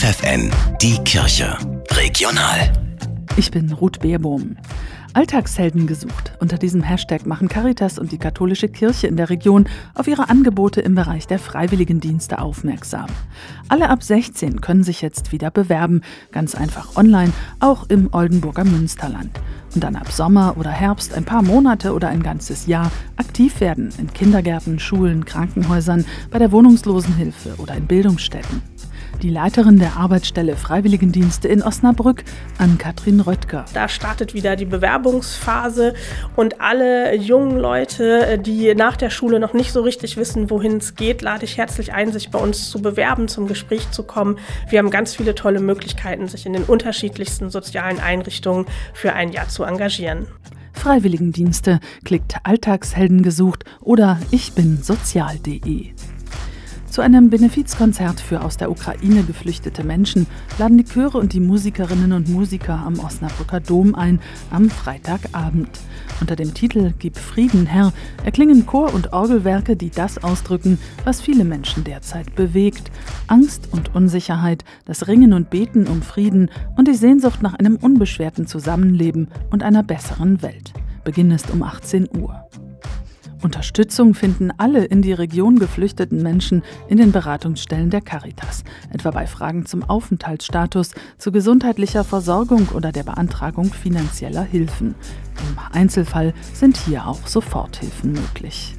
FFN, die Kirche. Regional. Ich bin Ruth Beerbohm. Alltagshelden gesucht. Unter diesem Hashtag machen Caritas und die katholische Kirche in der Region auf ihre Angebote im Bereich der Freiwilligendienste aufmerksam. Alle ab 16 können sich jetzt wieder bewerben, ganz einfach online, auch im Oldenburger Münsterland. Und dann ab Sommer oder Herbst ein paar Monate oder ein ganzes Jahr aktiv werden in Kindergärten, Schulen, Krankenhäusern, bei der Wohnungslosenhilfe oder in Bildungsstätten die Leiterin der Arbeitsstelle Freiwilligendienste in Osnabrück, an Katrin Röttger. Da startet wieder die Bewerbungsphase und alle jungen Leute, die nach der Schule noch nicht so richtig wissen, wohin es geht, lade ich herzlich ein, sich bei uns zu bewerben, zum Gespräch zu kommen. Wir haben ganz viele tolle Möglichkeiten, sich in den unterschiedlichsten sozialen Einrichtungen für ein Jahr zu engagieren. Freiwilligendienste, klickt Alltagshelden gesucht oder ich bin sozial.de. Zu einem Benefizkonzert für aus der Ukraine geflüchtete Menschen laden die Chöre und die Musikerinnen und Musiker am Osnabrücker Dom ein am Freitagabend. Unter dem Titel Gib Frieden, Herr erklingen Chor- und Orgelwerke, die das ausdrücken, was viele Menschen derzeit bewegt. Angst und Unsicherheit, das Ringen und Beten um Frieden und die Sehnsucht nach einem unbeschwerten Zusammenleben und einer besseren Welt. Beginn ist um 18 Uhr. Unterstützung finden alle in die Region geflüchteten Menschen in den Beratungsstellen der Caritas, etwa bei Fragen zum Aufenthaltsstatus, zu gesundheitlicher Versorgung oder der Beantragung finanzieller Hilfen. Im Einzelfall sind hier auch Soforthilfen möglich.